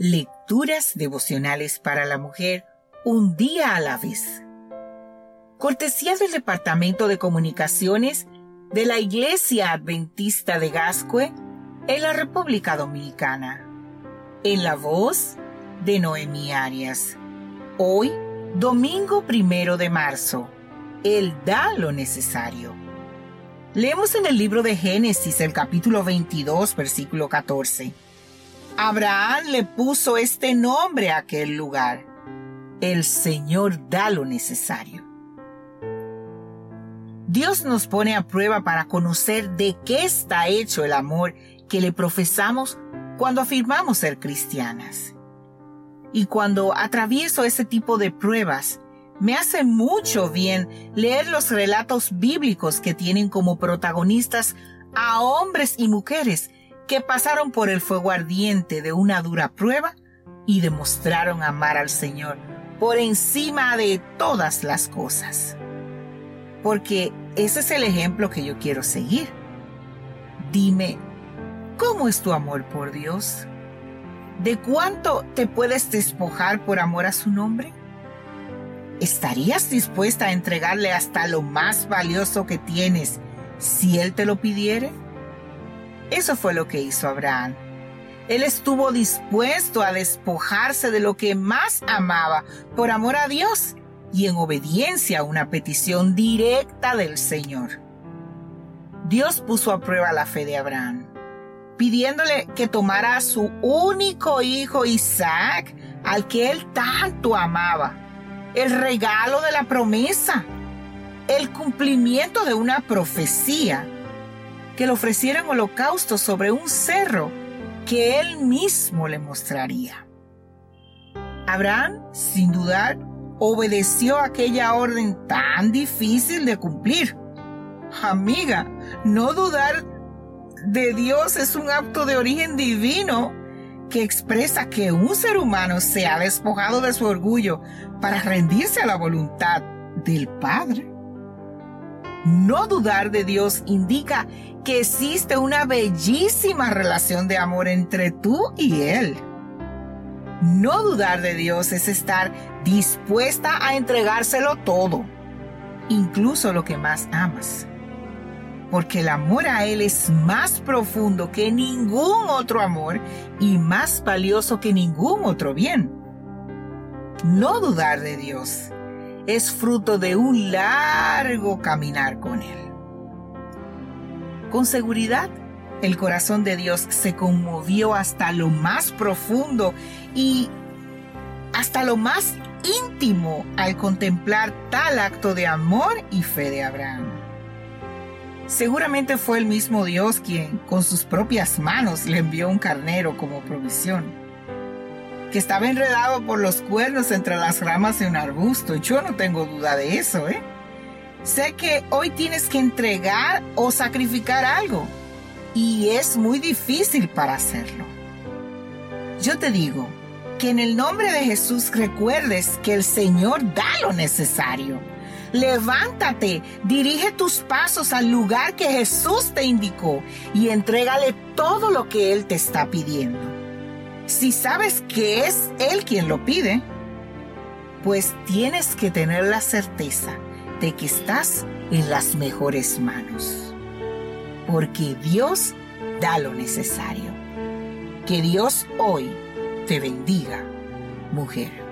Lecturas devocionales para la mujer un día a la vez. Cortesía del Departamento de Comunicaciones de la Iglesia Adventista de Gascue en la República Dominicana. En la voz de Noemí Arias. Hoy, domingo primero de marzo. Él da lo necesario. Leemos en el libro de Génesis el capítulo 22, versículo 14. Abraham le puso este nombre a aquel lugar. El Señor da lo necesario. Dios nos pone a prueba para conocer de qué está hecho el amor que le profesamos cuando afirmamos ser cristianas. Y cuando atravieso ese tipo de pruebas, me hace mucho bien leer los relatos bíblicos que tienen como protagonistas a hombres y mujeres que pasaron por el fuego ardiente de una dura prueba y demostraron amar al Señor por encima de todas las cosas. Porque ese es el ejemplo que yo quiero seguir. Dime, ¿cómo es tu amor por Dios? ¿De cuánto te puedes despojar por amor a su nombre? ¿Estarías dispuesta a entregarle hasta lo más valioso que tienes si Él te lo pidiere? Eso fue lo que hizo Abraham. Él estuvo dispuesto a despojarse de lo que más amaba por amor a Dios y en obediencia a una petición directa del Señor. Dios puso a prueba la fe de Abraham, pidiéndole que tomara a su único hijo Isaac, al que él tanto amaba, el regalo de la promesa, el cumplimiento de una profecía que le ofrecieran holocausto sobre un cerro que él mismo le mostraría. Abraham, sin dudar, obedeció aquella orden tan difícil de cumplir. Amiga, no dudar de Dios es un acto de origen divino que expresa que un ser humano se ha despojado de su orgullo para rendirse a la voluntad del Padre. No dudar de Dios indica que existe una bellísima relación de amor entre tú y Él. No dudar de Dios es estar dispuesta a entregárselo todo, incluso lo que más amas. Porque el amor a Él es más profundo que ningún otro amor y más valioso que ningún otro bien. No dudar de Dios es fruto de un largo caminar con Él. Con seguridad, el corazón de Dios se conmovió hasta lo más profundo y hasta lo más íntimo al contemplar tal acto de amor y fe de Abraham. Seguramente fue el mismo Dios quien con sus propias manos le envió un carnero como provisión que estaba enredado por los cuernos entre las ramas de un arbusto. Yo no tengo duda de eso, ¿eh? Sé que hoy tienes que entregar o sacrificar algo y es muy difícil para hacerlo. Yo te digo que en el nombre de Jesús recuerdes que el Señor da lo necesario. Levántate, dirige tus pasos al lugar que Jesús te indicó y entrégale todo lo que Él te está pidiendo. Si sabes que es Él quien lo pide, pues tienes que tener la certeza de que estás en las mejores manos. Porque Dios da lo necesario. Que Dios hoy te bendiga, mujer.